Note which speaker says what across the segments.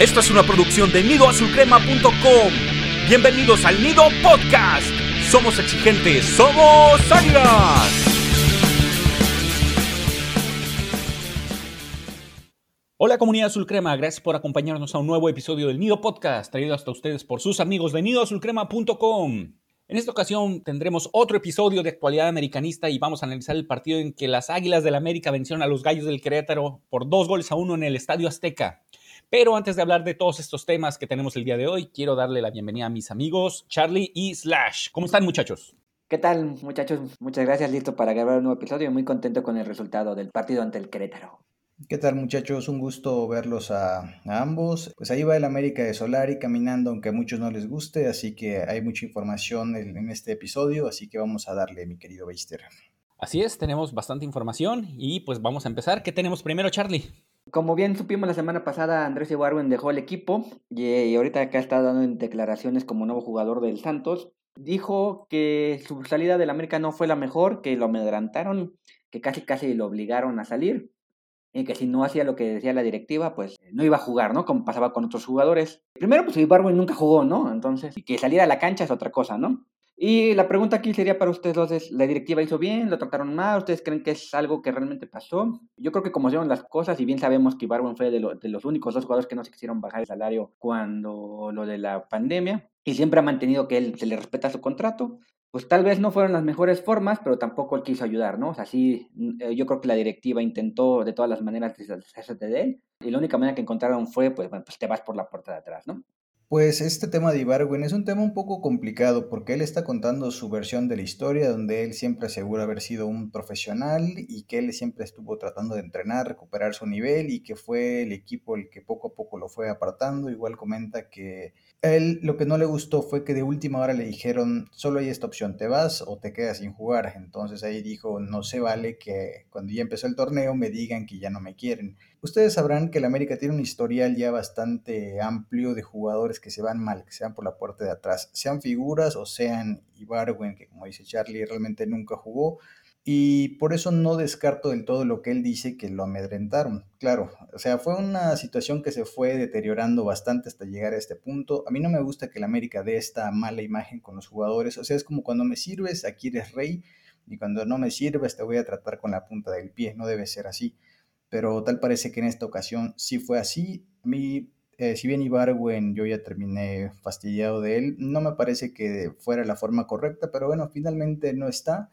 Speaker 1: Esto es una producción de nidoazulcrema.com. Bienvenidos al Nido Podcast. Somos exigentes, somos águilas. Hola comunidad Azul Crema, gracias por acompañarnos a un nuevo episodio del Nido Podcast, traído hasta ustedes por sus amigos de nidoazulcrema.com. En esta ocasión tendremos otro episodio de actualidad americanista y vamos a analizar el partido en que las Águilas del América vencieron a los Gallos del Querétaro por dos goles a uno en el Estadio Azteca. Pero antes de hablar de todos estos temas que tenemos el día de hoy, quiero darle la bienvenida a mis amigos Charlie y Slash. ¿Cómo están muchachos?
Speaker 2: ¿Qué tal muchachos? Muchas gracias, listo para grabar un nuevo episodio. Muy contento con el resultado del partido ante el Querétaro.
Speaker 3: ¿Qué tal muchachos? Un gusto verlos a, ambos. Pues ahí va el América de Solari caminando, aunque a muchos no les guste, así que hay mucha información en, en este episodio, así que vamos a darle, mi querido Beister.
Speaker 1: Así es, tenemos bastante información y pues vamos a empezar. ¿Qué tenemos primero, Charlie?
Speaker 2: Como bien supimos la semana pasada, Andrés Ibarwen dejó el equipo y, ahorita acá está dando declaraciones como nuevo jugador del Santos. Dijo que su salida del América no fue la mejor, que lo amedrantaron, que casi casi lo obligaron a salir y que si no hacía lo que decía la directiva, pues no iba a jugar, ¿no? Como pasaba con otros jugadores. Primero, pues Ibarwen nunca jugó, ¿no? Entonces, que saliera a la cancha es otra cosa, ¿no? Y la pregunta aquí sería para ustedes dos, es, ¿la directiva hizo bien? ¿Lo trataron mal? ¿Ustedes creen que es algo que realmente pasó? Yo creo que como se las cosas, y bien sabemos que Ibarwen fue de, de, los únicos dos jugadores que no se quisieron bajar el salario cuando lo de la pandemia, y siempre ha mantenido que él se le respeta su contrato, pues tal vez no fueron las mejores formas, pero tampoco él quiso ayudar, ¿no? O sea, sí, eh, yo creo que la directiva intentó de todas las maneras deshacerse de él, y la única manera que encontraron fue, pues, bueno, pues te vas por la puerta de atrás, ¿no?
Speaker 3: Pues este tema de Ibarwen es un tema un poco complicado porque él está contando su versión de la historia donde él siempre asegura haber sido un profesional y que él siempre estuvo tratando de entrenar, recuperar su nivel y que fue el equipo el que poco a poco lo fue apartando. Igual comenta que él lo que no le gustó fue que de última hora le dijeron solo hay esta opción, te vas o te quedas sin jugar. Entonces ahí dijo no se vale que cuando ya empezó el torneo me digan que ya no me quieren. Ustedes sabrán que el América tiene un historial ya bastante amplio de jugadores que se van mal, que se van por la puerta de atrás, sean figuras o sean Ibarwen, que como dice Charlie, realmente nunca jugó. Y por eso no descarto del todo lo que él dice que lo amedrentaron. Claro, o sea, fue una situación que se fue deteriorando bastante hasta llegar a este punto. A mí no me gusta que el América dé esta mala imagen con los jugadores. O sea, es como cuando me sirves, aquí eres rey, y cuando no me sirves, te voy a tratar con la punta del pie. No debe ser así pero tal parece que en esta ocasión sí fue así. A mí, eh, si bien Ibarwen yo ya terminé fastidiado de él, no me parece que fuera la forma correcta, pero bueno, finalmente no está.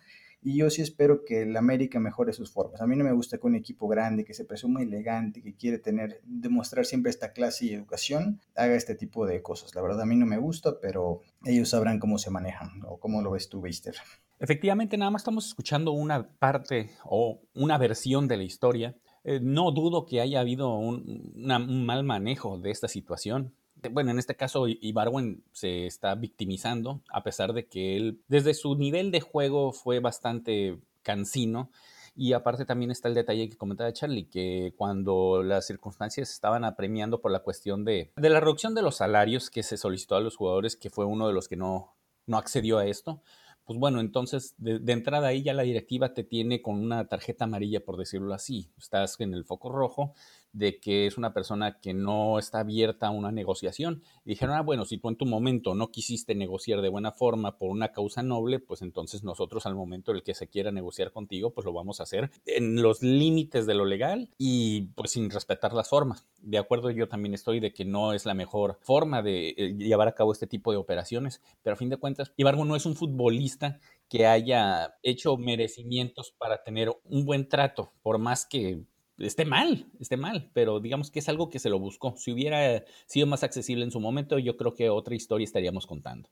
Speaker 3: Y yo sí espero que el América mejore sus formas. A mí no me gusta que un equipo grande, que se presume elegante, que quiere tener, demostrar siempre esta clase y educación, haga este tipo de cosas. La verdad a mí no me gusta, pero ellos sabrán cómo se manejan o cómo lo ves tú, Beister.
Speaker 1: Efectivamente, nada más estamos escuchando una parte o una versión de la historia eh, no dudo que haya habido un, mal manejo de esta situación. Bueno, en este caso, Ibarwen se está victimizando, a pesar de que él, desde su nivel de juego, fue bastante cansino. Y aparte también está el detalle que comentaba Charlie, que cuando las circunstancias estaban apremiando por la cuestión de, de la reducción de los salarios que se solicitó a los jugadores, que fue uno de los que no, no accedió a esto, pues bueno, entonces de, entrada ahí ya la directiva te tiene con una tarjeta amarilla, por decirlo así. Estás en el foco rojo de que es una persona que no está abierta a una negociación. Dijeron, ah, bueno, si tú en tu momento no quisiste negociar de buena forma por una causa noble, pues entonces nosotros al momento en el que se quiera negociar contigo, pues lo vamos a hacer en los límites de lo legal y pues sin respetar las formas. De acuerdo, yo también estoy de que no es la mejor forma de eh, llevar a cabo este tipo de operaciones, pero a fin de cuentas, Ibargo no es un futbolista que haya hecho merecimientos para tener un buen trato, por más que esté mal, esté mal, pero digamos que es algo que se lo buscó. Si hubiera sido más accesible en su momento, yo creo que otra historia estaríamos contando.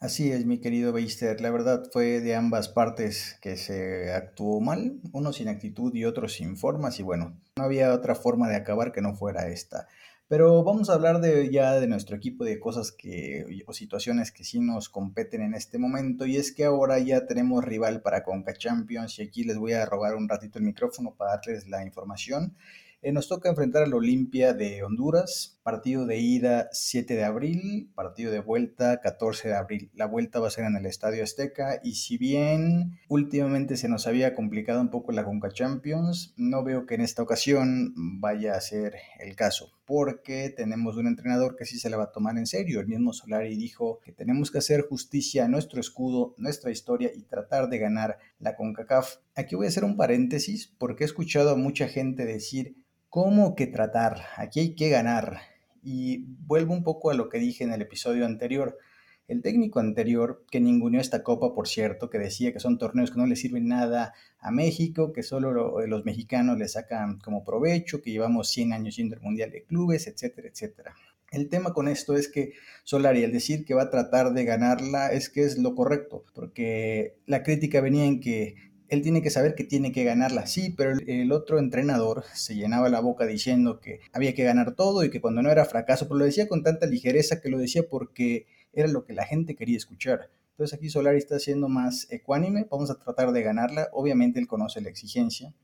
Speaker 3: Así es, mi querido Beister. La verdad fue de ambas partes que se actuó mal, uno sin actitud y otro sin formas, y bueno, no había otra forma de acabar que no fuera esta. Pero vamos a hablar de ya de nuestro equipo, de cosas que o situaciones que sí nos competen en este momento. Y es que ahora ya tenemos rival para Conca Champions. Y aquí les voy a robar un ratito el micrófono para darles la información. Eh, nos toca enfrentar al Olimpia de Honduras, partido de ida 7 de abril, partido de vuelta 14 de abril. La vuelta va a ser en el Estadio Azteca y si bien últimamente se nos había complicado un poco la Conca Champions, no veo que en esta ocasión vaya a ser el caso. porque tenemos un entrenador que sí se le va a tomar en serio. El mismo Solari dijo que tenemos que hacer justicia a nuestro escudo, nuestra historia y tratar de ganar la CONCACAF. Aquí voy a hacer un paréntesis porque he escuchado a mucha gente decir, ¿cómo que tratar? Aquí hay que ganar. Y vuelvo un poco a lo que dije en el episodio anterior. El técnico anterior, que ninguneó esta copa, por cierto, que decía que son torneos que no le sirven nada a México, que solo los mexicanos le sacan como provecho, que llevamos 100 años yendo al Mundial de Clubes, etcétera, etcétera. El tema con esto es que Solari, al decir que va a tratar de ganarla, es que es lo correcto, porque la crítica venía en que él tiene que saber que tiene que ganarla, sí, pero el otro entrenador se llenaba la boca diciendo que había que ganar todo y que cuando no era fracaso, pero lo decía con tanta ligereza que lo decía porque era lo que la gente quería escuchar. Entonces aquí Solari está siendo más ecuánime, vamos a tratar de ganarla, obviamente él conoce la exigencia,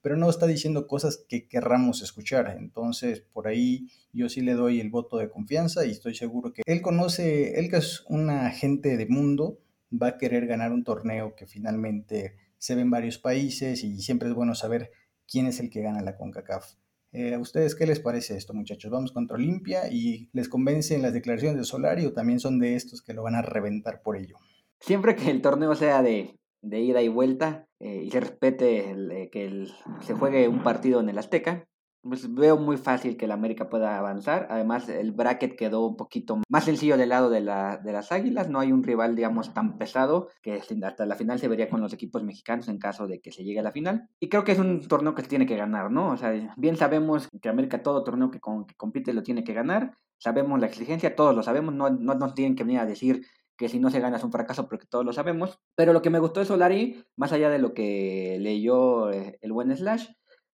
Speaker 3: pero no está diciendo cosas que querramos escuchar. Entonces por ahí yo sí le doy el voto de confianza y estoy seguro que él conoce, él que es un agente de mundo, va a querer ganar un torneo que finalmente se ve en varios países y siempre es bueno saber quién es el que gana la CONCACAF. Eh, ¿A ustedes qué les parece esto, muchachos? ¿Vamos contra Olimpia y les convencen las declaraciones de Solari o también son de estos que lo van a reventar por ello?
Speaker 2: Siempre que el torneo sea de, ida y vuelta eh, y se respete eh, que se juegue un partido en el Azteca, pues veo muy fácil que el América pueda avanzar. Además, el bracket quedó un poquito más sencillo del lado de, la, de las Águilas. No hay un rival, digamos, tan pesado que hasta la final se vería con los equipos mexicanos en caso de que se llegue a la final. Y creo que es un torneo que se tiene que ganar, ¿no? O sea, bien sabemos que América todo torneo que, que compite lo tiene que ganar. Sabemos la exigencia, todos lo sabemos. No, no nos tienen que venir a decir que si no se gana es un fracaso porque todos lo sabemos. Pero lo que me gustó de Solari, más allá de lo que leyó eh, el buen Slash,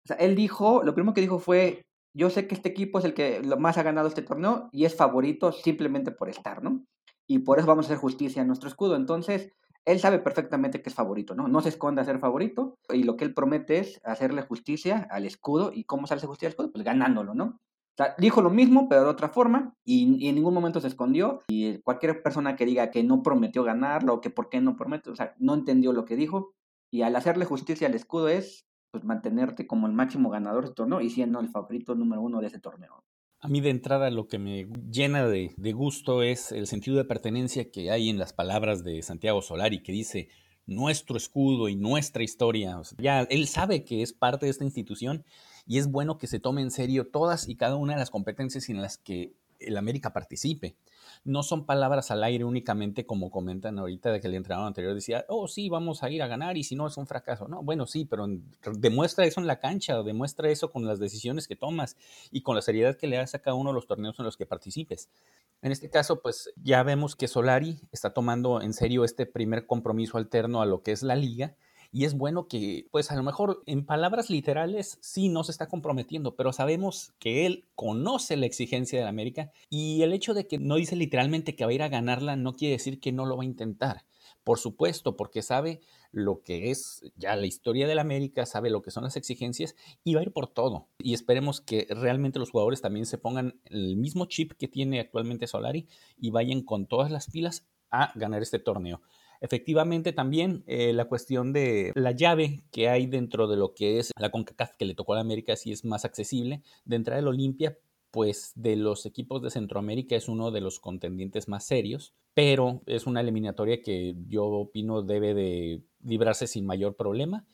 Speaker 2: o él dijo, lo primero que dijo fue, yo sé que este equipo es el que más ha ganado este torneo y es favorito simplemente por estar, ¿no? Y por eso vamos a hacer justicia a nuestro escudo. Entonces, él sabe perfectamente que es favorito, ¿no? No se esconde a ser favorito y lo que él promete es hacerle justicia al escudo. ¿Y cómo se hace justicia al escudo? Pues ganándolo, ¿no? O sea, dijo lo mismo, pero de otra forma, y, y, en ningún momento se escondió. Y cualquier persona que diga que no prometió ganarlo o que por qué no promete, o sea, no entendió lo que dijo. Y al hacerle justicia al escudo es pues mantenerte como el máximo ganador de torneo y siendo el favorito número uno de ese torneo.
Speaker 1: A mí de entrada lo que me llena de, de, gusto es el sentido de pertenencia que hay en las palabras de Santiago Solari, que dice nuestro escudo y nuestra historia. ya él sabe que es parte de esta institución y es bueno que se tome en serio todas y cada una de las competencias en las que el América participe no son palabras al aire únicamente como comentan ahorita de que el entrenador anterior decía, oh sí, vamos a ir a ganar y si no es un fracaso. No, bueno, sí, pero demuestra eso en la cancha, demuestra eso con las decisiones que tomas y con la seriedad que le das a cada uno de los torneos en los que participes. En este caso, pues ya vemos que Solari está tomando en serio este primer compromiso alterno a lo que es la liga y es bueno que, pues a lo mejor en palabras literales sí no se está comprometiendo, pero sabemos que él conoce la exigencia de la América y el hecho de que no dice literalmente que va a ir a ganarla no quiere decir que no lo va a intentar. Por supuesto, porque sabe lo que es ya la historia de la América, sabe lo que son las exigencias y va a ir por todo. Y esperemos que realmente los jugadores también se pongan el mismo chip que tiene actualmente Solari y vayan con todas las pilas a ganar este torneo. Efectivamente, también eh, la cuestión de la llave que hay dentro de lo que es la CONCACAF que le tocó a la América sí es más accesible. De entrada del Olimpia, pues de los equipos de Centroamérica es uno de los contendientes más serios, pero es una eliminatoria que yo opino debe de librarse sin mayor problema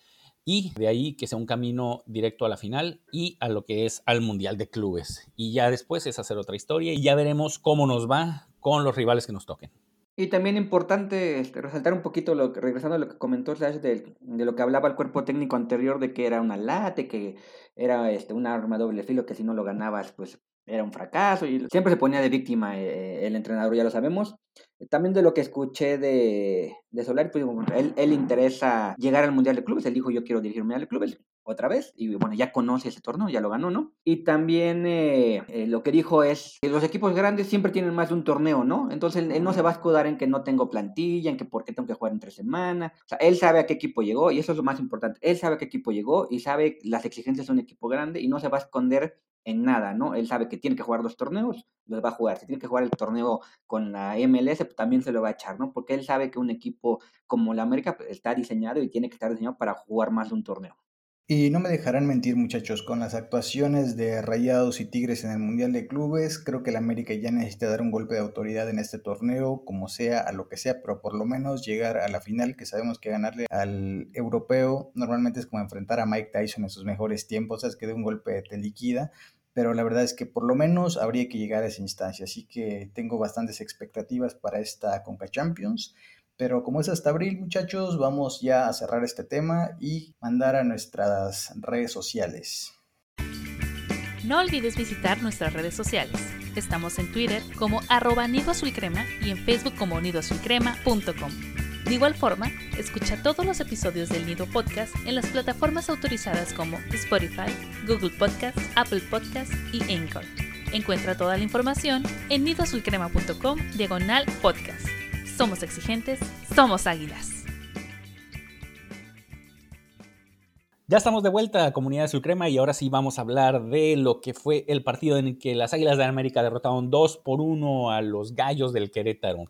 Speaker 1: y de ahí que sea un camino directo a la final y a lo que es al Mundial de Clubes. Y ya después es hacer otra historia y ya veremos cómo nos va con los rivales que nos toquen.
Speaker 2: Y también importante este, resaltar un poquito, lo que, regresando a lo que comentó Slash de, de, lo que hablaba el cuerpo técnico anterior, de que era una late, que era este, un arma doble filo, que si no lo ganabas, pues era un fracaso. Y siempre se ponía de víctima eh, el entrenador, ya lo sabemos. También de lo que escuché de, de Solari, pues él, él interesa llegar al Mundial de Clubes. Él dijo, yo quiero dirigir un Mundial de Clubes otra vez. Y bueno, ya conoce ese torneo, ya lo ganó, ¿no? Y también eh, eh, lo que dijo es que los equipos grandes siempre tienen más de un torneo, ¿no? Entonces él no se va a escudar en que no tengo plantilla, en que por qué tengo que jugar en tres semanas. O sea, él sabe a qué equipo llegó y eso es lo más importante. Él sabe a qué equipo llegó y sabe las exigencias de un equipo grande y no se va a esconder en nada, ¿no? Él sabe que tiene que jugar dos torneos, los va a jugar. Si tiene que jugar el torneo con la MLS, pues también se lo va a echar, ¿no? Porque él sabe que un equipo como la América pues, está diseñado y tiene que estar diseñado para jugar más de un torneo.
Speaker 3: Y no me dejarán mentir muchachos, con las actuaciones de Rayados y Tigres en el Mundial de Clubes, creo que el América ya necesita dar un golpe de autoridad en este torneo, como sea, a lo que sea, pero por lo menos llegar a la final, que sabemos que ganarle al europeo normalmente es como enfrentar a Mike Tyson en sus mejores tiempos, es que de un golpe te liquida, pero la verdad es que por lo menos habría que llegar a esa instancia, así que tengo bastantes expectativas para esta Conca Champions. Pero como es hasta abril, muchachos, vamos ya a cerrar este tema y mandar a nuestras redes sociales.
Speaker 4: No olvides visitar nuestras redes sociales. Estamos en Twitter como arroba y en Facebook como nidoazulcrema.com. De igual forma, escucha todos los episodios del Nido Podcast en las plataformas autorizadas como Spotify, Google Podcast, Apple Podcast y Anchor. Encuentra toda la información en nidoazulcrema.com diagonal podcast somos exigentes, somos águilas.
Speaker 1: Ya estamos de vuelta, comunidad de Sucrema, y ahora sí vamos a hablar de lo que fue el partido en el que las Águilas de América derrotaron 2 por 1 a los Gallos del Querétaro.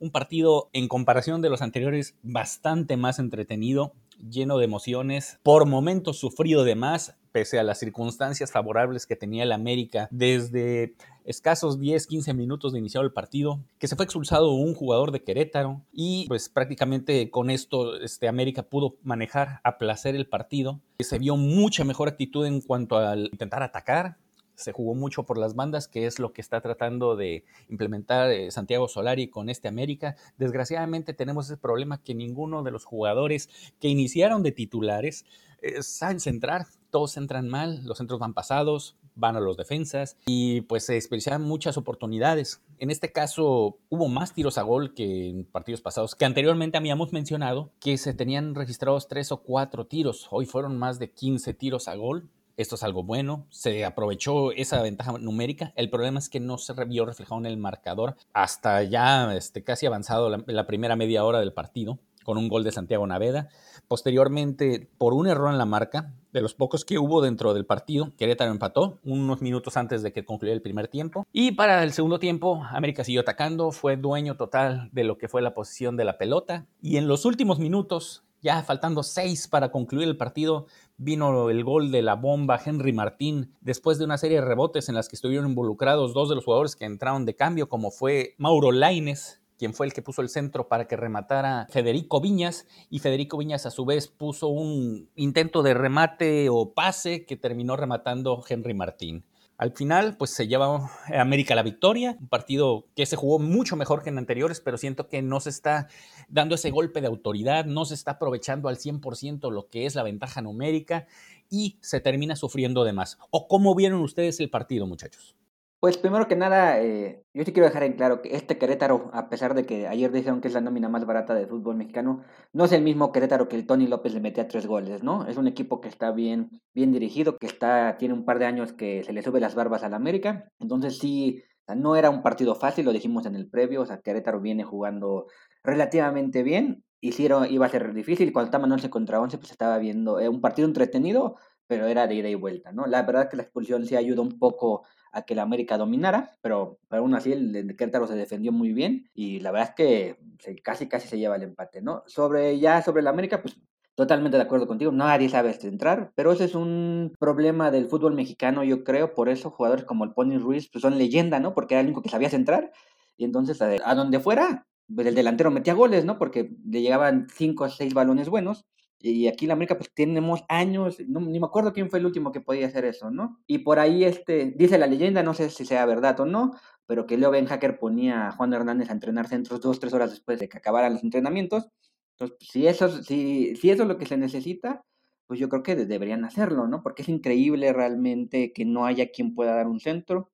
Speaker 1: Un partido en comparación de los anteriores bastante más entretenido, lleno de emociones, por momentos sufrido de más, pese a las circunstancias favorables que tenía el América desde escasos 10, 15 minutos de iniciar el partido, que se fue expulsado un jugador de Querétaro y pues prácticamente con esto este, América pudo manejar a placer el partido. Se vio mucha mejor actitud en cuanto al intentar atacar, se jugó mucho por las bandas, que es lo que está tratando de implementar eh, Santiago Solari con este América. Desgraciadamente tenemos ese problema que ninguno de los jugadores que iniciaron de titulares eh, saben centrar, todos entran mal, los centros van pasados, van a los defensas y pues se desperdiciaron muchas oportunidades. En este caso hubo más tiros a gol que en partidos pasados, que anteriormente habíamos mencionado que se tenían registrados tres o cuatro tiros, hoy fueron más de 15 tiros a gol. Esto es algo bueno, se aprovechó esa ventaja numérica. El problema es que no se vio reflejado en el marcador hasta ya este, casi avanzado la primera media hora del partido con un gol de Santiago Naveda. Posteriormente, por un error en la marca, de los pocos que hubo dentro del partido, Querétaro empató unos minutos antes de que concluyera el primer tiempo. Y para el segundo tiempo, América siguió atacando, fue dueño total de lo que fue la posición de la pelota. Y en los últimos minutos, ya faltando seis para concluir el partido, vino el gol de la bomba Henry Martín, después de una serie de rebotes en las que estuvieron involucrados dos de los jugadores que entraron de cambio, como fue Mauro Laines quien fue el que puso el centro para que rematara Federico Viñas, y Federico Viñas a su vez puso un intento de remate o pase que terminó rematando Henry Martín. Al final, pues se lleva América la victoria, un partido que se jugó mucho mejor que en anteriores, pero siento que no se está dando ese golpe de autoridad, no se está aprovechando al 100% lo que es la ventaja numérica y se termina sufriendo de más. ¿O cómo vieron ustedes el partido, muchachos?
Speaker 2: Pues primero que nada, eh, yo sí quiero dejar en claro que este Querétaro, a pesar de que ayer dijeron que es la nómina más barata del fútbol mexicano, no es el mismo Querétaro que el Tony López le metía tres goles, ¿no? Es un equipo que está bien, bien dirigido, que está, tiene un par de años que se le sube las barbas al América. Entonces sí, no era un partido fácil, lo dijimos en el previo, o sea, Querétaro viene jugando relativamente bien, y sí iba a ser difícil, cuando estaban 11 contra 11, pues estaba viendo eh, un partido entretenido, pero era de ida y vuelta, ¿no? La verdad que la expulsión sí ayuda un poco a que la América dominara, pero, pero aún así el, se defendió muy bien y la verdad es que casi casi se lleva el empate, ¿no? Sobre ya sobre la América, pues totalmente de acuerdo contigo, nadie sabe centrar, pero ese es un problema del fútbol mexicano, yo creo, por eso jugadores como el Pony Ruiz pues son leyenda, ¿no? Porque era el único que sabía centrar y entonces a, a donde fuera pues, el delantero metía goles, ¿no? Porque le llegaban cinco o seis balones buenos y aquí en la América pues tenemos años, no, ni me acuerdo quién fue el último que podía hacer eso, ¿no? Y por ahí este, dice la leyenda, no sé si sea verdad o no, pero que Leo Ben Hacker ponía a Juan Hernández a entrenar centros dos, tres horas después de que acabaran los entrenamientos. Entonces, si eso, si, si eso es lo que se necesita, pues yo creo que deberían hacerlo, ¿no? Porque es increíble realmente que no haya quien pueda dar un centro.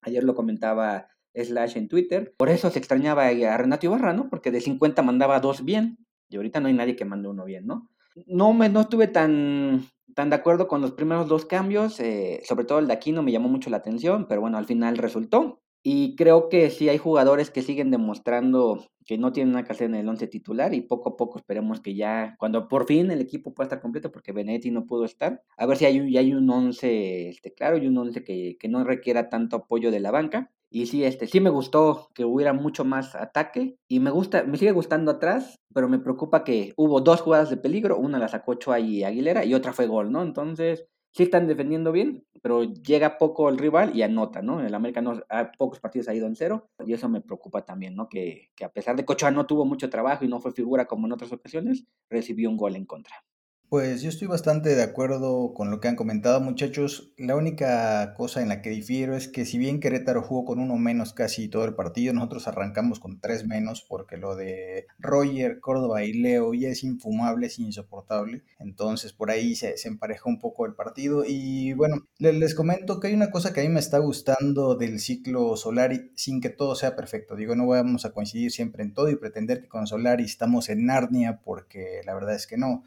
Speaker 2: Ayer lo comentaba Slash en Twitter. Por eso se extrañaba a Renato Ibarra, ¿no? Porque de 50 mandaba dos bien. Y ahorita no hay nadie que mande uno bien, ¿no? No, me, no estuve tan, tan de acuerdo con los primeros dos cambios, eh, sobre todo el de aquí no me llamó mucho la atención, pero bueno, al final resultó. Y creo que sí hay jugadores que siguen demostrando que no tienen una que hacer en el once titular y poco a poco esperemos que ya, cuando por fin el equipo pueda estar completo, porque Benetti no pudo estar, a ver si hay, hay un once este, claro y un once que, que no requiera tanto apoyo de la banca Y sí, este, sí me gustó que hubiera mucho más ataque y me gusta, me sigue gustando atrás, pero me preocupa que hubo dos jugadas de peligro, una la sacó Ochoa y Aguilera y otra fue gol, ¿no? Entonces, sí están defendiendo bien, pero llega poco el rival y anota, ¿no? El América no, a pocos partidos ha ido en cero y eso me preocupa también, ¿no? Que, que a pesar de que Ochoa no tuvo mucho trabajo y no fue figura como en otras ocasiones, recibió un gol en contra.
Speaker 3: Pues yo estoy bastante de acuerdo con lo que han comentado muchachos. La única cosa en la que difiero es que si bien Querétaro jugó con uno menos casi todo el partido, nosotros arrancamos con tres menos porque lo de Roger, Córdoba y Leo ya es infumable, es insoportable. Entonces por ahí se, se emparejó un poco el partido. Y bueno, les, comento que hay una cosa que a mí me está gustando del ciclo Solari sin que todo sea perfecto. Digo, no vamos a coincidir siempre en todo y pretender que con Solari estamos en Narnia porque la verdad es que no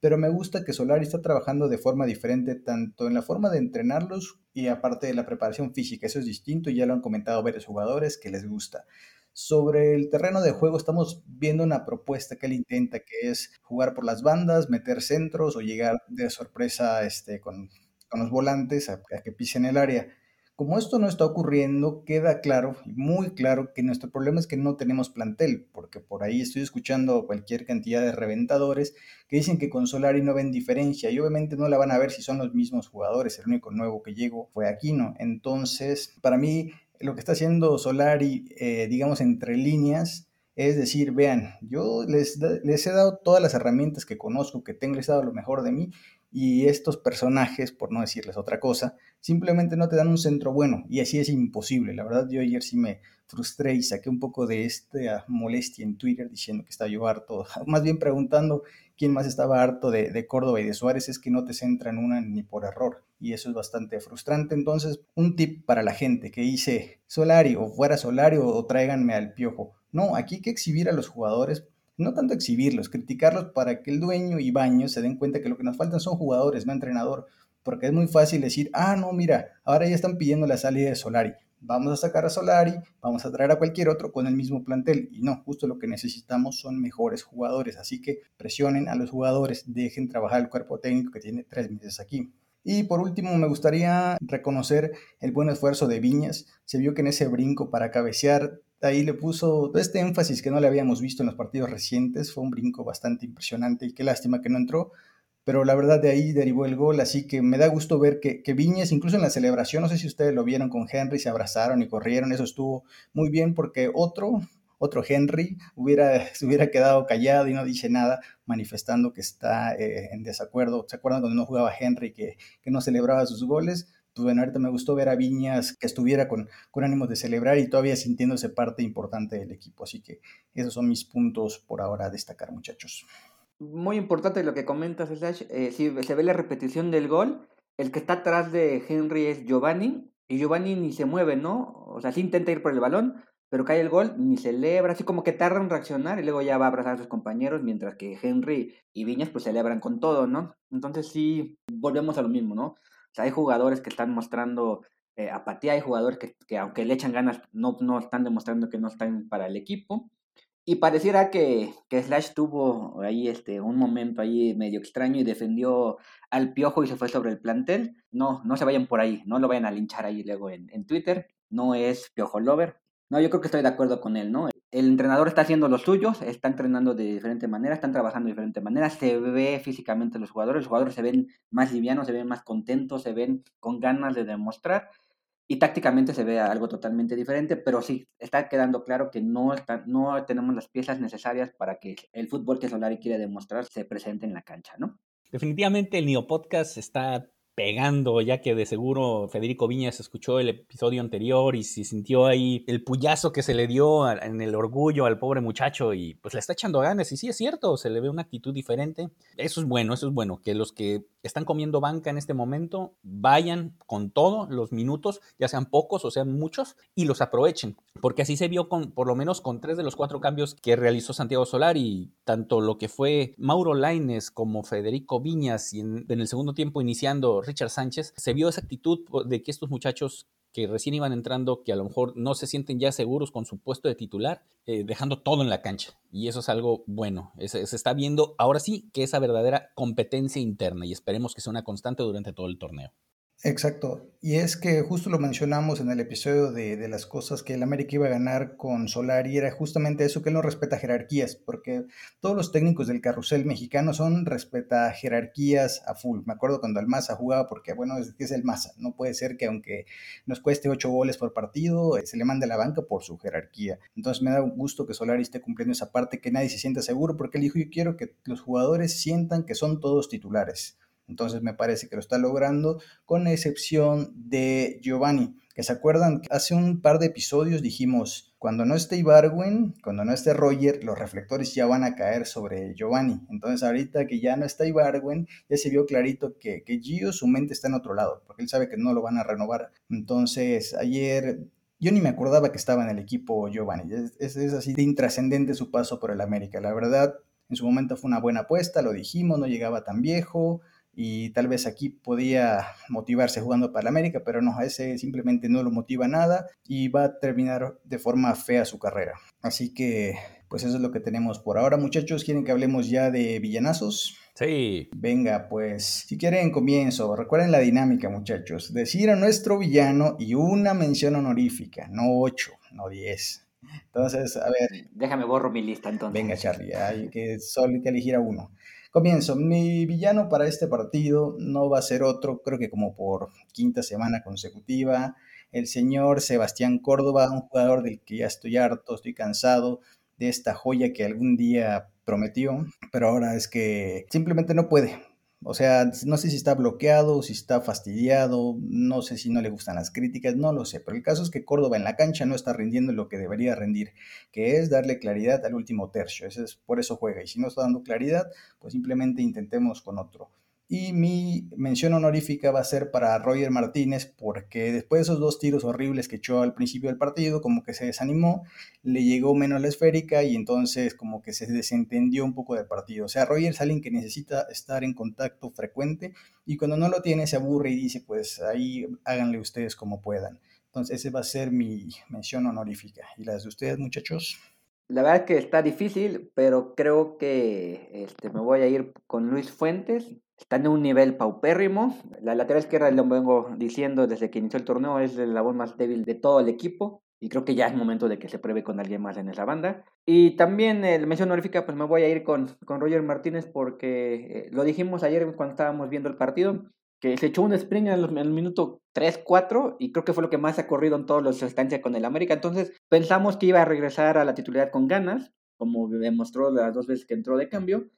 Speaker 3: pero me gusta que Solari está trabajando de forma diferente tanto en la forma de entrenarlos y aparte de la preparación física. Eso es distinto ya lo han comentado varios jugadores que les gusta. Sobre el terreno de juego estamos viendo una propuesta que él intenta, que es jugar por las bandas, meter centros o llegar de sorpresa este, con, con los volantes a que pisen el área. Como esto no está ocurriendo, queda claro, muy claro, que nuestro problema es que no tenemos plantel, porque por ahí estoy escuchando cualquier cantidad de reventadores que dicen que con Solari no ven diferencia y obviamente no la van a ver si son los mismos jugadores, el único nuevo que llegó fue Aquino. Entonces, para mí, lo que está haciendo Solari, eh, digamos, entre líneas, es decir, vean, yo les, les he dado todas las herramientas que conozco, que tengo, les he dado lo mejor de mí y estos personajes, por no decirles otra cosa, simplemente no te dan un centro bueno y así es imposible. La verdad yo ayer sí me frustré y saqué un poco de esta molestia en Twitter diciendo que estaba yo harto, más bien preguntando quién más estaba harto de, de Córdoba y de Suárez, es que no te centran una ni por error y eso es bastante frustrante. Entonces, un tip para la gente que dice Solari o fuera Solari o tráiganme al piojo. No, aquí hay que exhibir a los jugadores no tanto exhibirlos, criticarlos para que el dueño y Baño se den cuenta que lo que nos faltan son jugadores, no entrenador, porque es muy fácil decir, ah, no, mira, ahora ya están pidiendo la salida de Solari, vamos a sacar a Solari, vamos a traer a cualquier otro con el mismo plantel, y no, justo lo que necesitamos son mejores jugadores, así que presionen a los jugadores, dejen trabajar el cuerpo técnico que tiene tres meses aquí. Y por último, me gustaría reconocer el buen esfuerzo de Viñas. Se vio que en ese brinco para cabecear ahí le puso este énfasis que no le habíamos visto en los partidos recientes, fue un brinco bastante impresionante y qué lástima que no entró, pero la verdad de ahí derivó el gol, así que me da gusto ver que, que incluso en la celebración, no sé si ustedes lo vieron con Henry, se abrazaron y corrieron, eso estuvo muy bien porque otro, otro Henry hubiera, se hubiera quedado callado y no dice nada, manifestando que está eh, en desacuerdo. ¿Se acuerdan cuando no jugaba Henry, que, que no celebraba sus goles? Pues bueno, ahorita me gustó ver a Viñas que estuviera con, ánimo de celebrar y todavía sintiéndose parte importante del equipo. Así que esos son mis puntos por ahora a destacar, muchachos.
Speaker 2: Muy importante lo que comentas, Slash. Eh, si se ve la repetición del gol, el que está atrás de Henry es Giovanni, y Giovanni ni se mueve, ¿no? O sea, sí intenta ir por el balón, pero cae el gol, ni celebra, así como que tarda en reaccionar y luego ya va a abrazar a sus compañeros, mientras que Henry y Viñas pues celebran con todo, ¿no? Entonces sí, volvemos a lo mismo, ¿no? Hay jugadores que están mostrando eh, apatía, hay jugadores que, aunque le echan ganas, no, no están demostrando que no están para el equipo. Y pareciera que, Slash tuvo ahí este, un momento ahí medio extraño y defendió al piojo y se fue sobre el plantel. No, no se vayan por ahí, no lo vayan a linchar ahí luego en, en Twitter. No es piojo lover. No, yo creo que estoy de acuerdo con él, ¿no? El entrenador está haciendo los suyos, está entrenando de diferente manera, están trabajando de diferente manera, se ve físicamente los jugadores, los jugadores se ven más livianos, se ven más contentos, se ven con ganas de demostrar y tácticamente se ve algo totalmente diferente, pero sí, está quedando claro que no, está, no tenemos las piezas necesarias para que el fútbol que Solari quiere demostrar se presente en la cancha, ¿no?
Speaker 1: Definitivamente el Neo Podcast está pegando, ya que de seguro Federico Viñas escuchó el episodio anterior y se sintió ahí el puyazo que se le dio en el orgullo al pobre muchacho y pues le está echando ganas. Y sí es cierto, se le ve una actitud diferente. Eso es bueno, eso es bueno, que los que están comiendo banca en este momento vayan con todos los minutos, ya sean pocos o sean muchos, y los aprovechen. Porque así se vio con, por lo menos con tres de los cuatro cambios que realizó Santiago Solari, tanto lo que fue Mauro Laines como Federico Viñas y en el segundo tiempo iniciando Richard Sánchez, se vio esa actitud de que estos muchachos que recién iban entrando, que a lo mejor no se sienten ya seguros con su puesto de titular, eh, dejando todo en la cancha. Y eso es algo bueno. se está viendo ahora sí que esa verdadera competencia interna y esperemos que sea una constante durante todo el torneo.
Speaker 3: Exacto. Y es que justo lo mencionamos en el episodio de, las cosas que el América iba a ganar con Solari, era justamente eso, que él no respeta jerarquías, porque todos los técnicos del carrusel mexicano son respeta jerarquías a full. Me acuerdo cuando el Maza jugaba, porque bueno, es, es el Maza, no puede ser que aunque nos cueste ocho goles por partido, eh, se le mande a la banca por su jerarquía. Entonces me da gusto que Solari esté cumpliendo esa parte, que nadie se sienta seguro, porque él dijo, yo quiero que los jugadores sientan que son todos titulares. Entonces me parece que lo está logrando, con excepción de Giovanni, que se acuerdan, hace un par de episodios dijimos, cuando no esté Ibarwen, cuando no esté Roger, los reflectores ya van a caer sobre Giovanni. Entonces ahorita que ya no está Ibarwen, ya se vio clarito que, que Gio, su mente está en otro lado, porque él sabe que no lo van a renovar. Entonces ayer yo ni me acordaba que estaba en el equipo Giovanni. Es, es, así de intrascendente su paso por el América. La verdad, en su momento fue una buena apuesta, lo dijimos, no llegaba tan viejo, y tal vez aquí podía motivarse jugando para la América, pero no, a ese simplemente no lo motiva nada y va a terminar de forma fea su carrera. Así que, pues eso es lo que tenemos por ahora, muchachos. ¿Quieren que hablemos ya de villanazos?
Speaker 1: Sí.
Speaker 3: Venga, pues, si quieren comienzo, recuerden la dinámica, muchachos. Decir a nuestro villano y una mención honorífica, no ocho, no diez. Entonces, a ver.
Speaker 2: Déjame borro mi lista entonces.
Speaker 3: Venga, Charlie, hay que solo hay que elegir a uno. Comienzo. Mi villano para este partido no va a ser otro, creo que como por quinta semana consecutiva. El señor Sebastián Córdoba, un jugador del que ya estoy harto, estoy cansado de esta joya que algún día prometió, pero ahora es que simplemente no puede. O sea, no sé si está bloqueado, si está fastidiado, no sé si no le gustan las críticas, no lo sé, pero el caso es que Córdoba en la cancha no está rindiendo lo que debería rendir, que es darle claridad al último tercio, eso es, por eso juega, y si no está dando claridad, pues simplemente intentemos con otro. Y mi mención honorífica va a ser para Roger Martínez, porque después de esos dos tiros horribles que echó al principio del partido, como que se desanimó, le llegó menos la esférica y entonces como que se desentendió un poco del partido. O sea, Roger es alguien que necesita estar en contacto frecuente y cuando no lo tiene se aburre y dice, pues ahí háganle ustedes como puedan. Entonces ese va a ser mi mención honorífica. ¿Y las de ustedes, muchachos?
Speaker 2: La verdad que está difícil, pero creo que este, me voy a ir con Luis Fuentes está en un nivel paupérrimo. La lateral izquierda, lo vengo diciendo desde que inició el torneo, es la voz más débil de todo el equipo. Y creo que ya es momento de que se pruebe con alguien más en esa banda. Y también el mención honorífica, pues me voy a ir con, con Roger Martínez porque eh, lo dijimos ayer cuando estábamos viendo el partido, que se echó un sprint en el, minuto 3-4 y creo que fue lo que más ha corrido en todos los estancias con el América. Entonces pensamos que iba a regresar a la titularidad con ganas, como demostró las dos veces que entró de cambio.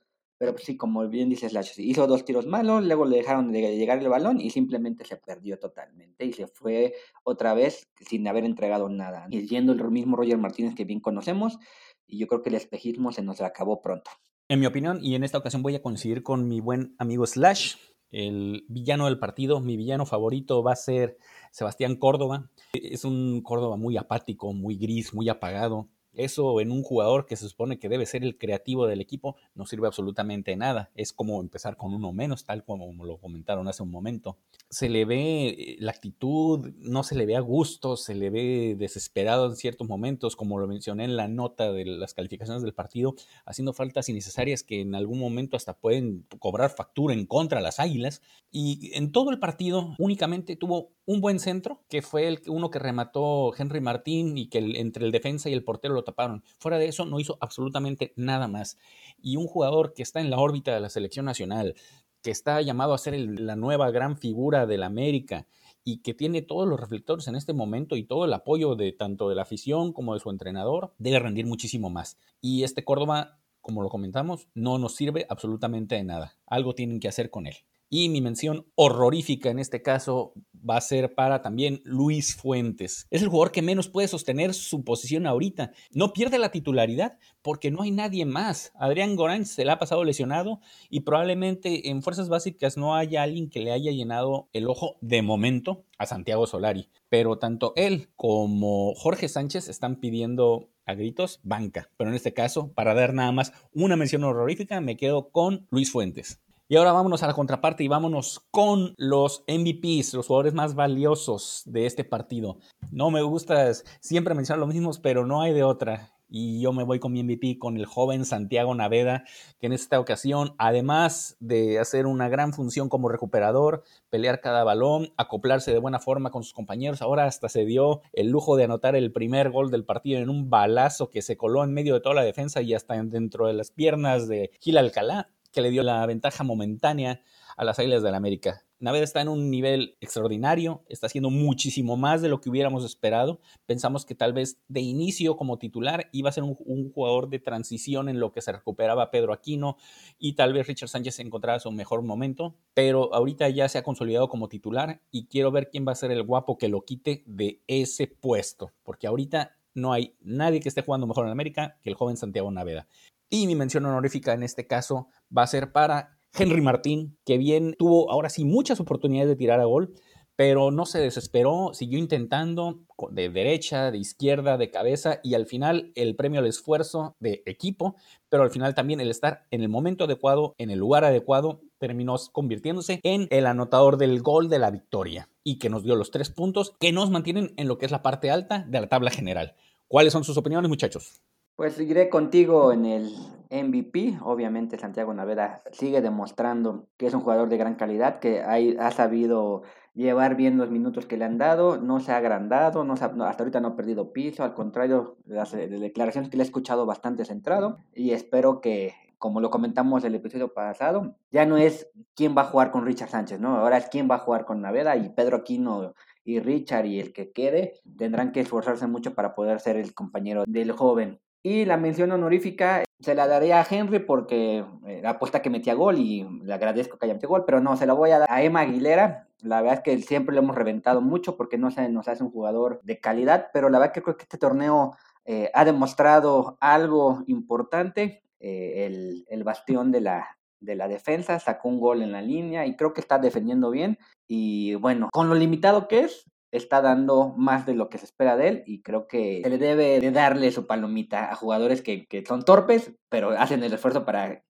Speaker 2: Pero pues sí, como bien dices, Slash, hizo dos tiros malos, luego le dejaron de llegar el balón y simplemente se perdió totalmente y se fue otra vez sin haber entregado nada. Y yendo el mismo Roger Martínez que bien conocemos, y yo creo que el espejismo se nos acabó pronto.
Speaker 1: En mi opinión, y en esta ocasión voy a coincidir con mi buen amigo Slash, el villano del partido, mi villano favorito va a ser Sebastián Córdoba. Es un Córdoba muy apático, muy gris, muy apagado eso en un jugador que se supone que debe ser el creativo del equipo no sirve absolutamente nada. Es como empezar con uno menos, tal como lo comentaron hace un momento. Se le ve eh, la actitud, no se le ve a gusto, se le ve desesperado en ciertos momentos, como lo mencioné en la nota de las calificaciones del partido, haciendo faltas innecesarias que en algún momento hasta pueden cobrar factura en contra de las Águilas. Y en todo el partido únicamente tuvo un buen centro, que fue el uno que remató Henry Martín y que entre el defensa y el portero taparon. Fuera de eso, no hizo absolutamente nada más. Y un jugador que está en la órbita de la selección nacional, que está llamado a ser la nueva gran figura del América y que tiene todos los reflectores en este momento y todo el apoyo de tanto de la afición como de su entrenador, debe rendir muchísimo más. Y este Córdoba, como lo comentamos, no nos sirve absolutamente de nada. Algo tienen que hacer con él. Y mi mención horrorífica en este caso va a ser para también Luis Fuentes. Es el jugador que menos puede sostener su posición ahorita. No pierde la titularidad porque no hay nadie más. Adrián Gorán se le ha pasado lesionado y probablemente en fuerzas básicas no haya alguien que le haya llenado el ojo de momento a Santiago Solari. Pero tanto él como Jorge Sánchez están pidiendo a gritos banca. Pero en este caso, para dar nada más una mención horrorífica, me quedo con Luis Fuentes. Y ahora vámonos a la contraparte y vámonos con los MVPs, los jugadores más valiosos de este partido. No me gusta siempre mencionar los mismos, pero no hay de otra. y yo me voy con mi MVP con el joven Santiago Naveda, que en esta ocasión, además de hacer una gran función como recuperador, pelear cada balón, acoplarse de buena forma con sus compañeros, ahora hasta se dio el lujo de anotar el primer gol del partido en un balazo que se coló en medio de toda la defensa y hasta dentro de las piernas de Gil Alcalá, que le dio la ventaja momentánea a las Águilas del la América. Naveda está en un nivel extraordinario, está haciendo muchísimo más de lo que hubiéramos esperado. Pensamos que tal vez de inicio como titular iba a ser un, jugador de transición en lo que se recuperaba Pedro Aquino y tal vez Richard Sánchez encontrara su mejor momento, pero ahorita ya se ha consolidado como titular y quiero ver quién va a ser el guapo que lo quite de ese puesto, porque ahorita no hay nadie que esté jugando mejor en América que el joven Santiago Naveda. Y mi mención honorífica en este caso va a ser para Henry Martín, que bien tuvo ahora sí muchas oportunidades de tirar a gol, pero no se desesperó, siguió intentando de derecha, de izquierda, de cabeza y al final el premio al esfuerzo de equipo, pero al final también el estar en el momento adecuado, en el lugar adecuado, terminó convirtiéndose en el anotador del gol de la victoria y que nos dio los tres puntos que nos mantienen en lo que es la parte alta de la tabla general. ¿Cuáles son sus opiniones, muchachos?
Speaker 2: Pues seguiré contigo en el MVP. Obviamente Santiago Naveda sigue demostrando que es un jugador de gran calidad, que ha sabido llevar bien los minutos que le han dado, no se ha agrandado, no hasta ahorita no ha perdido piso, al contrario, las, las declaraciones que le he escuchado bastante centrado y espero que, como lo comentamos el episodio pasado, ya no es quién va a jugar con Richard Sánchez, ¿no? Ahora es quién va a jugar con Naveda y Pedro Aquino y Richard y el que quede tendrán que esforzarse mucho para poder ser el compañero del joven. Y la mención honorífica se la daría a Henry porque eh, la apuesta que metía gol y le agradezco que haya metido gol, pero no, se la voy a dar a Emma Aguilera. La verdad es que siempre lo hemos reventado mucho porque no se nos hace un jugador de calidad, pero la verdad que creo que este torneo eh, ha demostrado algo importante. Eh, el, el, bastión de la, de la defensa, sacó un gol en la línea y creo que está defendiendo bien. Y bueno, con lo limitado que es, está dando más de lo que se espera de él y creo que se le debe de darle su palomita a jugadores que, son torpes, pero hacen el esfuerzo para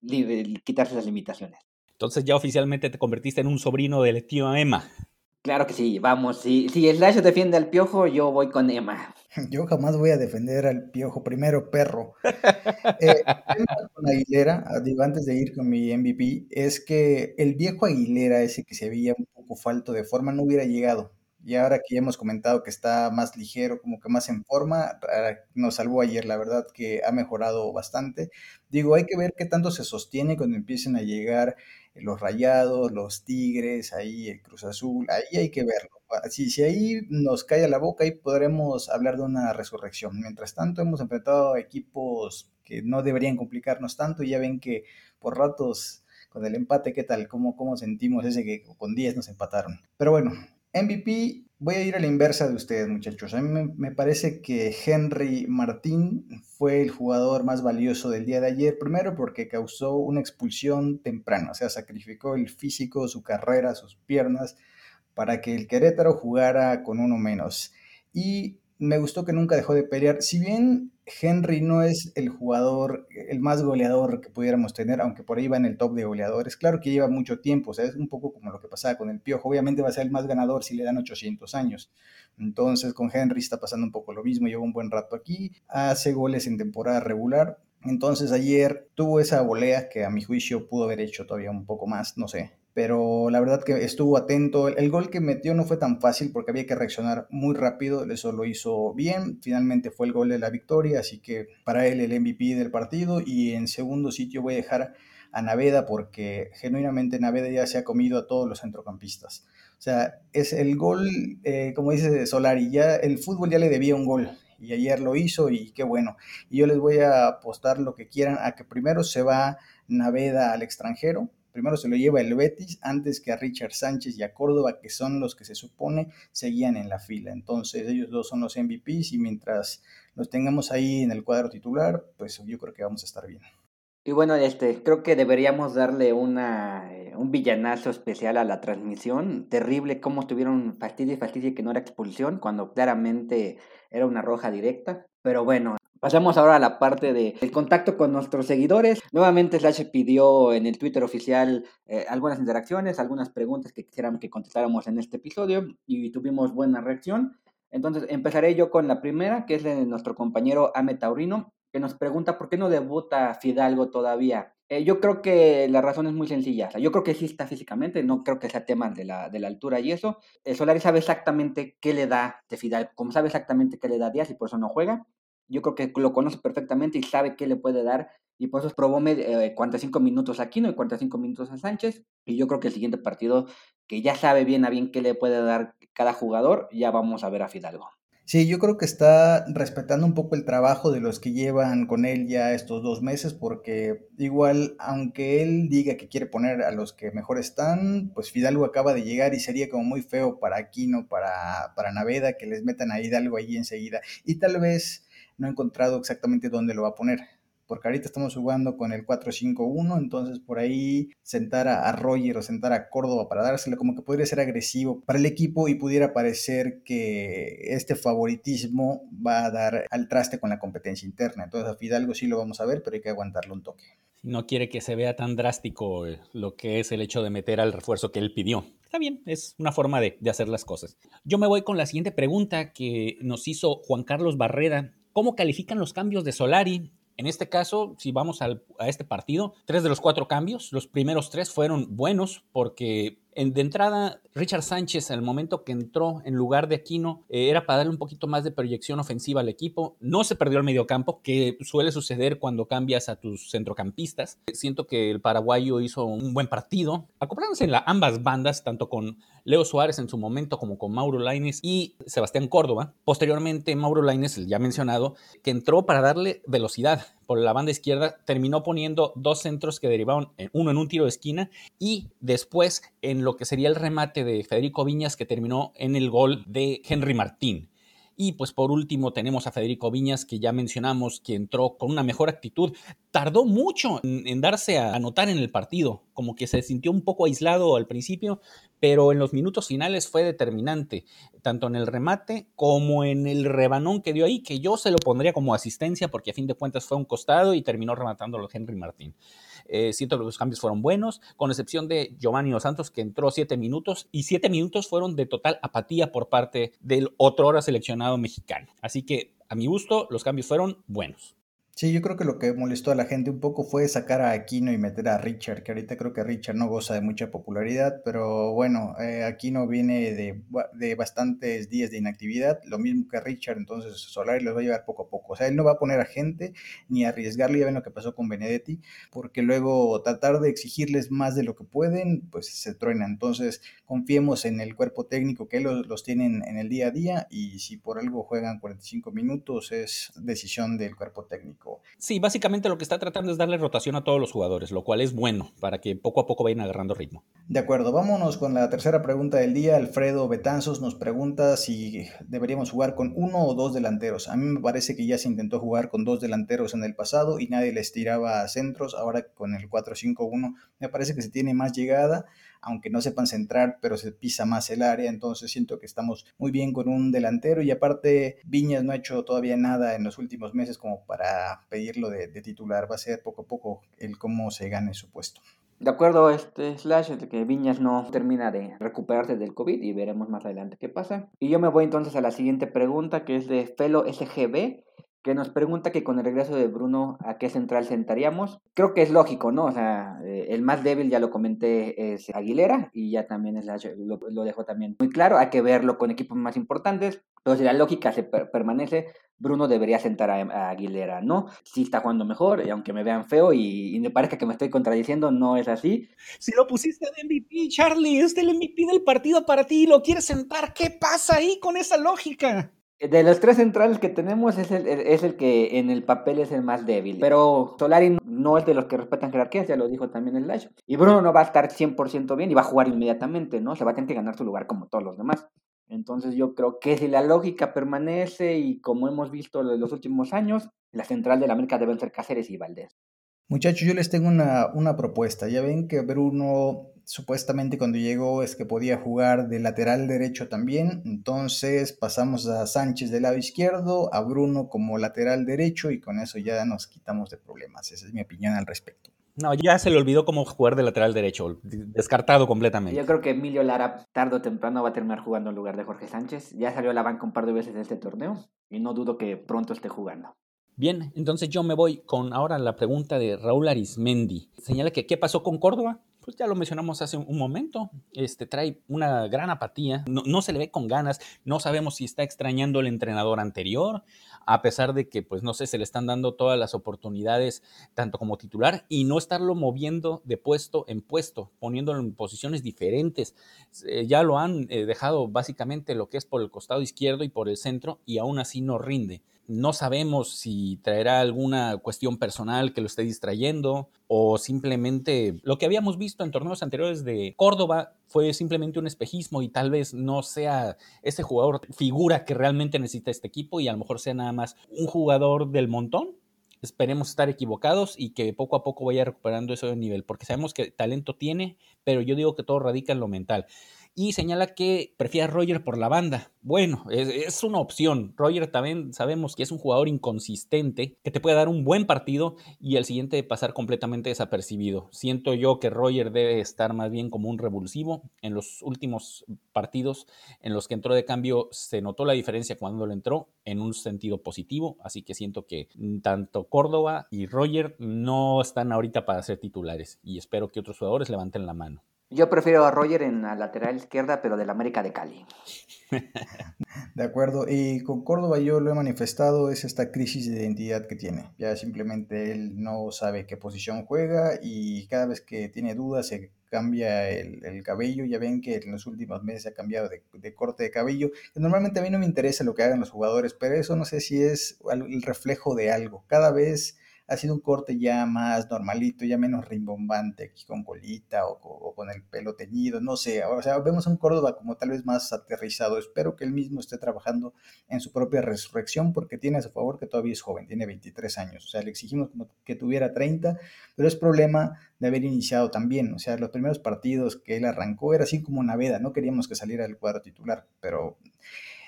Speaker 2: quitarse las limitaciones.
Speaker 1: Entonces ya oficialmente te convertiste en un sobrino del tío Emma.
Speaker 2: Claro que sí, vamos, si, si Slash defiende al piojo, yo voy con Emma.
Speaker 3: Yo jamás voy a defender al piojo, primero perro. eh, con Aguilera, digo, antes de ir con mi MVP, es que el viejo Aguilera, ese que se veía un poco falto de forma, no hubiera llegado y ahora que ya hemos comentado que está más ligero, como que más en forma, nos salvó ayer, la verdad que ha mejorado bastante. Digo, hay que ver qué tanto se sostiene cuando empiecen a llegar los Rayados, los Tigres, ahí el Cruz Azul, ahí hay que verlo. Si, si ahí nos cae a la boca, ahí podremos hablar de una resurrección. Mientras tanto, hemos enfrentado equipos que no deberían complicarnos tanto ya ven que por ratos con el empate, ¿qué tal? ¿Cómo, cómo sentimos ese que con 10 nos empataron? Pero bueno, MVP, voy a ir a la inversa de ustedes, muchachos. A mí me, parece que Henry Martín fue el jugador más valioso del día de ayer. Primero porque causó una expulsión temprana, o sea, sacrificó el físico, su carrera, sus piernas, para que el Querétaro jugara con uno menos. Y me gustó que nunca dejó de pelear. Si bien Henry no es el jugador, el más goleador que pudiéramos tener, aunque por ahí va en el top de goleadores. Claro que lleva mucho tiempo, o sea, es un poco como lo que pasaba con el Piojo. Obviamente va a ser el más ganador si le dan 800 años. Entonces con Henry está pasando un poco lo mismo, lleva un buen rato aquí, hace goles en temporada regular. Entonces ayer tuvo esa volea que a mi juicio pudo haber hecho todavía un poco más, no sé, pero la verdad que estuvo atento. El, gol que metió no fue tan fácil porque había que reaccionar muy rápido, eso lo hizo bien. Finalmente fue el gol de la victoria, así que para él el MVP del partido. Y en segundo sitio voy a dejar a Naveda porque genuinamente Naveda ya se ha comido a todos los centrocampistas. O sea, es el gol, eh, como dice Solari, ya el fútbol ya le debía un gol y ayer lo hizo y qué bueno. Y yo les voy a apostar lo que quieran a que primero se va Naveda al extranjero Primero se lo lleva el Betis antes que a Richard Sánchez y a Córdoba, que son los que se supone seguían en la fila. Entonces ellos dos son los MVPs y mientras los tengamos ahí en el cuadro titular, pues yo creo que vamos a estar bien.
Speaker 2: Y bueno, este, creo que deberíamos darle una, eh, un villanazo especial a la transmisión. Terrible cómo tuvieron fastidio y fastidio que no era expulsión, cuando claramente era una roja directa. Pero bueno, Pasamos ahora a la parte de el contacto con nuestros seguidores. Nuevamente Slash pidió en el Twitter oficial eh, algunas interacciones, algunas preguntas que quisieran que contestáramos en este episodio y tuvimos buena reacción. Entonces empezaré yo con la primera, que es de nuestro compañero Ame Taurino, que nos pregunta por qué no debuta Fidalgo todavía. Eh, yo creo que la razón es muy sencilla. yo creo que sí está físicamente, no creo que sea tema de la, de la altura y eso. El Solari sabe exactamente qué le da de Fidalgo, como sabe exactamente qué le da Díaz y por eso no juega. Yo creo que lo conoce perfectamente y sabe qué le puede dar. Y por eso probó eh, 45 minutos a Aquino y 45 minutos a Sánchez. Y yo creo que el siguiente partido, que ya sabe bien a bien qué le puede dar cada jugador, ya vamos a ver a Fidalgo.
Speaker 3: Sí, yo creo que está respetando un poco el trabajo de los que llevan con él ya estos dos meses, porque igual, aunque él diga que quiere poner a los que mejor están, pues Fidalgo acaba de llegar y sería como muy feo para Aquino, para, para Naveda, que les metan a Hidalgo allí enseguida. Y tal vez no he encontrado exactamente dónde lo va a poner porque ahorita estamos jugando con el 4-5-1, entonces por ahí sentar a, Roger o sentar a Córdoba para dárselo como que podría ser agresivo para el equipo y pudiera parecer que este favoritismo va a dar al traste con la competencia interna. Entonces a Fidalgo sí lo vamos a ver, pero hay que aguantarlo un toque.
Speaker 1: No quiere que se vea tan drástico eh, lo que es el hecho de meter al refuerzo que él pidió. Está bien, es una forma de, de hacer las cosas. Yo me voy con la siguiente pregunta que nos hizo Juan Carlos Barrera. ¿Cómo califican los cambios de Solari en este caso, si vamos a este partido, tres de los cuatro cambios, los primeros tres fueron buenos porque de entrada, Richard Sánchez, al momento que entró en lugar de Aquino, eh, era para darle un poquito más de proyección ofensiva al equipo. No se perdió el mediocampo, que suele suceder cuando cambias a tus centrocampistas. Siento que el paraguayo hizo un buen partido, acoplándose en la, ambas bandas, tanto con Leo Suárez en su momento como con Mauro Laines y Sebastián Córdoba. Posteriormente, Mauro Laines, el ya mencionado, que entró para darle velocidad por la banda izquierda, terminó poniendo dos centros que derivaron, uno en un tiro de esquina y después en lo que sería el remate de Federico Viñas que terminó en el gol de Henry Martín. Y pues por último tenemos a Federico Viñas, que ya mencionamos, que entró con una mejor actitud. Tardó mucho en, darse a anotar en el partido, como que se sintió un poco aislado al principio, pero en los minutos finales fue determinante, tanto en el remate como en el rebanón que dio ahí, que yo se lo pondría como asistencia, porque a fin de cuentas fue un costado y terminó rematándolo Henry Martín. Eh, siento que los cambios fueron buenos, con excepción de Giovanni Dos Santos, que entró siete minutos, y siete minutos fueron de total apatía por parte del otro hora seleccionado mexicano. Así que, a mi gusto, los cambios fueron buenos.
Speaker 3: Sí, yo creo que lo que molestó a la gente un poco fue sacar a Aquino y meter a Richard, que ahorita creo que Richard no goza de mucha popularidad, pero bueno, eh, Aquino viene de, de, bastantes días de inactividad, lo mismo que Richard, entonces Solari los va a llevar poco a poco. O sea, él no va a poner a gente ni a arriesgarle, ya ven lo que pasó con Benedetti, porque luego tratar de exigirles más de lo que pueden, pues se truena. Entonces, confiemos en el cuerpo técnico que los, los tienen en el día a día y si por algo juegan 45 minutos es decisión del cuerpo técnico.
Speaker 1: Sí, básicamente lo que está tratando es darle rotación a todos los jugadores, lo cual es bueno para que poco a poco vayan agarrando ritmo.
Speaker 3: De acuerdo, vámonos con la tercera pregunta del día. Alfredo Betanzos nos pregunta si deberíamos jugar con uno o dos delanteros. A mí me parece que ya se intentó jugar con dos delanteros en el pasado y nadie les tiraba centros. Ahora con el 4-5-1 me parece que se tiene más llegada aunque no sepan centrar, pero se pisa más el área, entonces siento que estamos muy bien con un delantero y aparte Viñas no ha hecho todavía nada en los últimos meses como para pedirlo de, titular, va a ser poco a poco el cómo se gane su puesto.
Speaker 2: De acuerdo, este Slash, de que Viñas no termina de recuperarse del COVID y veremos más adelante qué pasa. Y yo me voy entonces a la siguiente pregunta que es de Felo SGB que nos pregunta que con el regreso de Bruno, ¿a qué central sentaríamos? Creo que es lógico, ¿no? O sea, eh, el más débil, ya lo comenté, es Aguilera y ya también es lo, lo dejo también muy claro. Hay que verlo con equipos más importantes, pero si la lógica se permanece, Bruno debería sentar a, Aguilera, ¿no? Sí está jugando mejor, y aunque me vean feo y, me parezca que me estoy contradiciendo, no es así.
Speaker 1: Si lo pusiste de MVP, Charlie, es el MVP del partido para ti y lo quieres sentar, ¿qué pasa ahí con esa lógica?
Speaker 2: De los tres centrales que tenemos es el, es el que en el papel es el más débil. Pero Solari no es de los que respetan jerarquías, ya lo dijo también el Lash. Y Bruno no va a estar 100% bien y va a jugar inmediatamente, ¿no? Se va a tener que ganar su lugar como todos los demás. Entonces yo creo que si la lógica permanece y como hemos visto en los últimos años, la central de la América deben ser Cáceres y Valdés.
Speaker 3: Muchachos, yo les tengo una, una propuesta. Ya ven que Bruno supuestamente cuando llegó es que podía jugar de lateral derecho también, entonces pasamos a Sánchez del lado izquierdo, a Bruno como lateral derecho y con eso ya nos quitamos de problemas. Esa es mi opinión al respecto.
Speaker 1: No, ya se le olvidó cómo jugar de lateral derecho, descartado completamente.
Speaker 2: Yo creo que Emilio Lara tarde o temprano va a terminar jugando en lugar de Jorge Sánchez. Ya salió a la banca un par de veces de este torneo y no dudo que pronto esté jugando.
Speaker 1: Bien, entonces yo me voy con ahora la pregunta de Raúl Arismendi. Señala que qué pasó con Córdoba. Pues ya lo mencionamos hace un momento, este trae una gran apatía, no, no, se le ve con ganas, no sabemos si está extrañando el entrenador anterior, a pesar de que, pues no sé, se le están dando todas las oportunidades, tanto como titular, y no estarlo moviendo de puesto en puesto, poniéndolo en posiciones diferentes. Eh, ya lo han eh, dejado básicamente lo que es por el costado izquierdo y por el centro, y aún así no rinde. No sabemos si traerá alguna cuestión personal que lo esté distrayendo o simplemente lo que habíamos visto en torneos anteriores de Córdoba fue simplemente un espejismo y tal vez no sea ese jugador figura que realmente necesita este equipo y a lo mejor sea nada más un jugador del montón. Esperemos estar equivocados y que poco a poco vaya recuperando ese nivel, porque sabemos que talento tiene, pero yo digo que todo radica en lo mental y señala que prefiere a Roger por la banda. Bueno, es, una opción. Roger también sabemos que es un jugador inconsistente, que te puede dar un buen partido y el siguiente pasar completamente desapercibido. Siento yo que Roger debe estar más bien como un revulsivo. En los últimos partidos en los que entró de cambio se notó la diferencia cuando lo entró en un sentido positivo, así que siento que tanto Córdoba y Roger no están ahorita para ser titulares y espero que otros jugadores levanten la mano.
Speaker 2: Yo prefiero a Roger en la lateral izquierda, pero del América de Cali.
Speaker 3: De acuerdo, y con Córdoba yo lo he manifestado, es esta crisis de identidad que tiene. Ya simplemente él no sabe qué posición juega y cada vez que tiene dudas se cambia el, cabello. Ya ven que en los últimos meses se ha cambiado de, de, corte de cabello. Normalmente a mí no me interesa lo que hagan los jugadores, pero eso no sé si es el reflejo de algo. Cada vez ha sido un corte ya más normalito, ya menos rimbombante, aquí con colita o, con el pelo teñido, no sé, o sea, vemos a un Córdoba como tal vez más aterrizado. Espero que él mismo esté trabajando en su propia resurrección porque tiene a su favor que todavía es joven, tiene 23 años, o sea, le exigimos como que tuviera 30, pero es problema de haber iniciado también, o sea, los primeros partidos que él arrancó era así como veda, no queríamos que saliera del cuadro titular, pero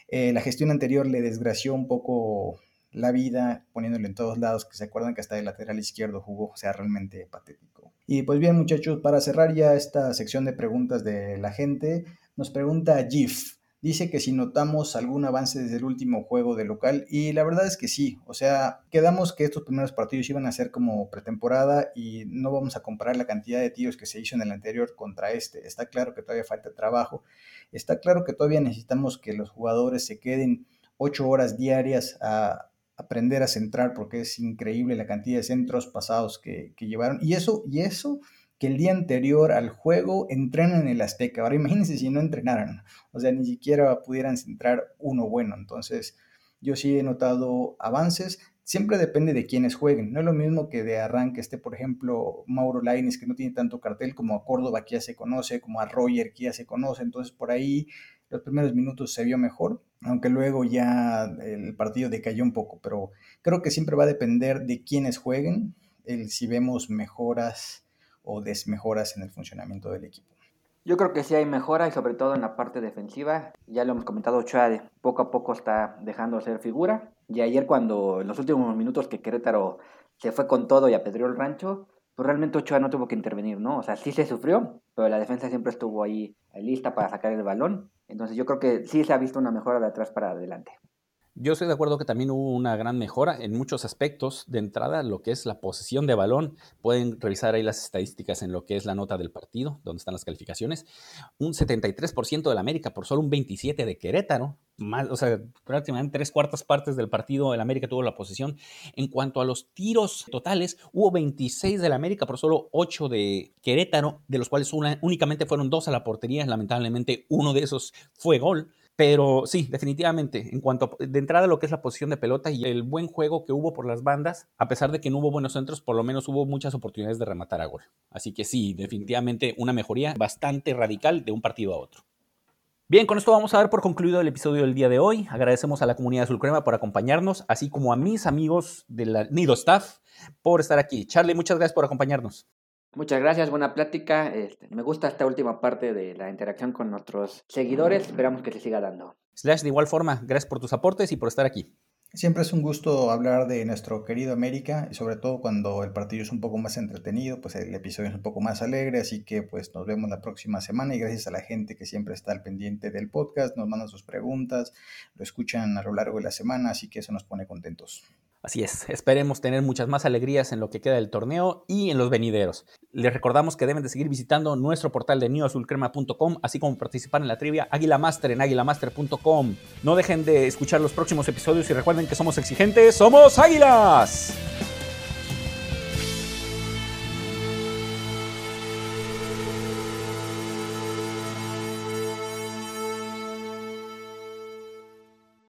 Speaker 3: eh, la gestión anterior le desgració un poco la vida, poniéndolo en todos lados, que se acuerdan que hasta el lateral izquierdo jugó, o sea, realmente patético. Y pues bien, muchachos, para cerrar ya esta sección de preguntas de la gente, nos pregunta Gif. Dice que si notamos algún avance desde el último juego de local y la verdad es que sí, o sea, quedamos que estos primeros partidos iban a ser como pretemporada y no vamos a comparar la cantidad de tiros que se hizo en el anterior contra este. Está claro que todavía falta trabajo, está claro que todavía necesitamos que los jugadores se queden ocho horas diarias a, aprender a centrar porque es increíble la cantidad de centros pasados que, llevaron. Y eso, y eso que el día anterior al juego entrenan en el Azteca. Ahora imagínense si no entrenaran, o sea, ni siquiera pudieran centrar uno bueno. Entonces, yo sí he notado avances. Siempre depende de quiénes jueguen. No es lo mismo que de arranque esté, por ejemplo, Mauro Laines, que no tiene tanto cartel, como a Córdoba, que ya se conoce, como a Roger, que ya se conoce. Entonces, por ahí los primeros minutos se vio mejor, aunque luego ya el partido decayó un poco, pero creo que siempre va a depender de quiénes jueguen, el si vemos mejoras o desmejoras en el funcionamiento del equipo.
Speaker 2: Yo creo que sí hay mejora y sobre todo en la parte defensiva. Ya lo hemos comentado, Ochoa poco a poco está dejando de ser figura. Y ayer cuando en los últimos minutos que Querétaro se fue con todo y apedreó el rancho, pues realmente Ochoa no tuvo que intervenir, ¿no? O sea, sí se sufrió, pero la defensa siempre estuvo ahí lista para sacar el balón. Entonces yo creo que sí se ha visto una mejora de atrás para adelante.
Speaker 1: Yo estoy de acuerdo que también hubo una gran mejora en muchos aspectos. De entrada, lo que es la posesión de balón. Pueden revisar ahí las estadísticas en lo que es la nota del partido, donde están las calificaciones. Un 73% del América por solo un 27% de Querétaro. Más, o sea, prácticamente tres cuartas partes del partido el América tuvo la posesión. En cuanto a los tiros totales, hubo 26 del América por solo 8 de Querétaro, de los cuales únicamente fueron dos a la portería. Lamentablemente, uno de esos fue gol. Pero sí, definitivamente, en cuanto de entrada a lo que es la posición de pelota y el buen juego que hubo por las bandas, a pesar de que no hubo buenos centros, por lo menos hubo muchas oportunidades de rematar a gol. Así que sí, definitivamente una mejoría bastante radical de un partido a otro. Bien, con esto vamos a dar por concluido el episodio del día de hoy. Agradecemos a la comunidad Azul Crema por acompañarnos, así como a mis amigos de la Nido Staff por estar aquí. Charlie, muchas gracias por acompañarnos.
Speaker 2: Muchas gracias, buena plática. Este, me gusta esta última parte de la interacción con nuestros seguidores. Esperamos que se siga dando.
Speaker 1: Slash, de igual forma, gracias por tus aportes y por estar aquí.
Speaker 3: Siempre es un gusto hablar de nuestro querido América y sobre todo cuando el partido es un poco más entretenido, pues el episodio es un poco más alegre, así que pues nos vemos la próxima semana y gracias a la gente que siempre está al pendiente del podcast, nos mandan sus preguntas, lo escuchan a lo largo de la semana, así que eso nos pone contentos.
Speaker 1: Así es, esperemos tener muchas más alegrías en lo que queda del torneo y en los venideros. Les recordamos que deben de seguir visitando nuestro portal de newazulcrema.com, así como participar en la trivia Águila Master en águilamaster.com. No dejen de escuchar los próximos episodios y que somos exigentes, somos águilas.